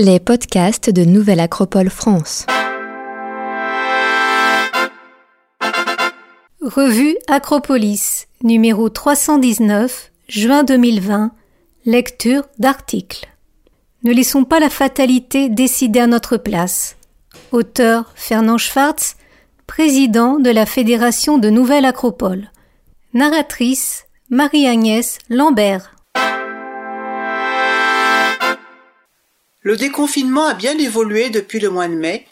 Les podcasts de Nouvelle Acropole France. Revue Acropolis, numéro 319, juin 2020. Lecture d'articles. Ne laissons pas la fatalité décider à notre place. Auteur Fernand Schwartz, président de la Fédération de Nouvelle Acropole. Narratrice Marie-Agnès Lambert. Le déconfinement a bien évolué depuis le mois de mai,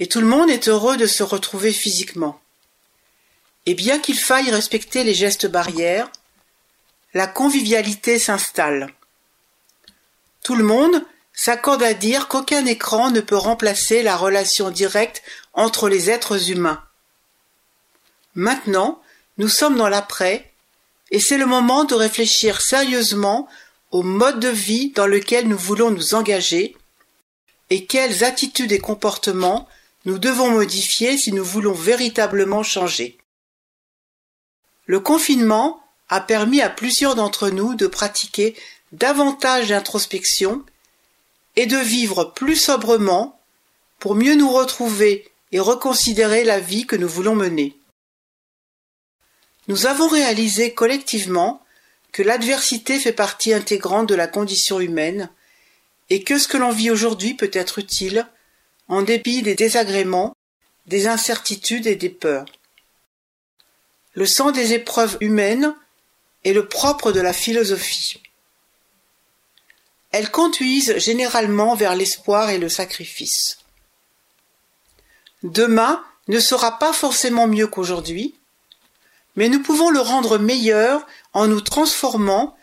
et tout le monde est heureux de se retrouver physiquement. Et bien qu'il faille respecter les gestes barrières, la convivialité s'installe. Tout le monde s'accorde à dire qu'aucun écran ne peut remplacer la relation directe entre les êtres humains. Maintenant, nous sommes dans l'après, et c'est le moment de réfléchir sérieusement au mode de vie dans lequel nous voulons nous engager et quelles attitudes et comportements nous devons modifier si nous voulons véritablement changer. Le confinement a permis à plusieurs d'entre nous de pratiquer davantage d'introspection et de vivre plus sobrement pour mieux nous retrouver et reconsidérer la vie que nous voulons mener. Nous avons réalisé collectivement que l'adversité fait partie intégrante de la condition humaine et que ce que l'on vit aujourd'hui peut être utile en dépit des désagréments, des incertitudes et des peurs. Le sang des épreuves humaines est le propre de la philosophie. Elles conduisent généralement vers l'espoir et le sacrifice. Demain ne sera pas forcément mieux qu'aujourd'hui, mais nous pouvons le rendre meilleur en nous transformant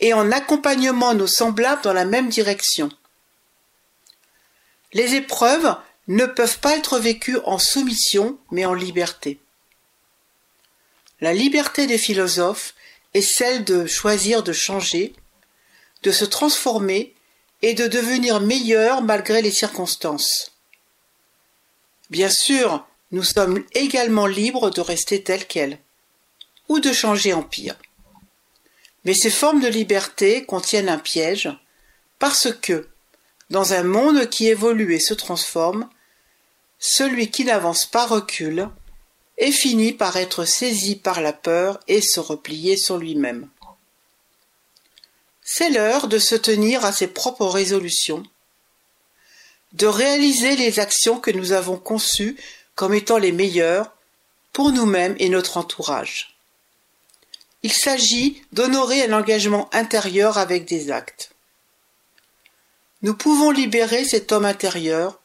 et en accompagnement nos semblables dans la même direction. Les épreuves ne peuvent pas être vécues en soumission, mais en liberté. La liberté des philosophes est celle de choisir de changer, de se transformer et de devenir meilleur malgré les circonstances. Bien sûr, nous sommes également libres de rester tels quels, ou de changer en pire. Mais ces formes de liberté contiennent un piège, parce que, dans un monde qui évolue et se transforme, celui qui n'avance pas recule et finit par être saisi par la peur et se replier sur lui-même. C'est l'heure de se tenir à ses propres résolutions, de réaliser les actions que nous avons conçues comme étant les meilleures pour nous-mêmes et notre entourage. Il s'agit d'honorer un engagement intérieur avec des actes. Nous pouvons libérer cet homme intérieur,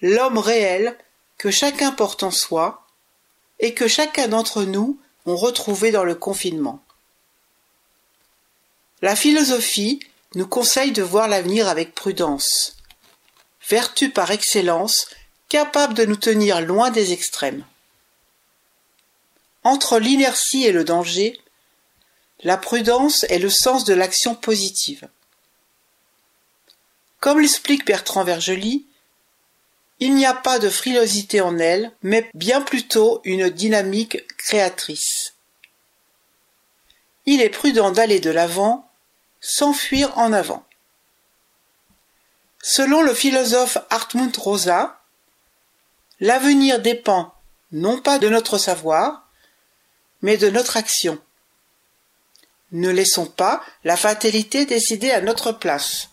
l'homme réel que chacun porte en soi et que chacun d'entre nous ont retrouvé dans le confinement. La philosophie nous conseille de voir l'avenir avec prudence, vertu par excellence capable de nous tenir loin des extrêmes. Entre l'inertie et le danger, la prudence est le sens de l'action positive. Comme l'explique Bertrand Vergely, il n'y a pas de frilosité en elle, mais bien plutôt une dynamique créatrice. Il est prudent d'aller de l'avant sans fuir en avant. Selon le philosophe Hartmut Rosa, l'avenir dépend non pas de notre savoir, mais de notre action. Ne laissons pas la fatalité décider à notre place.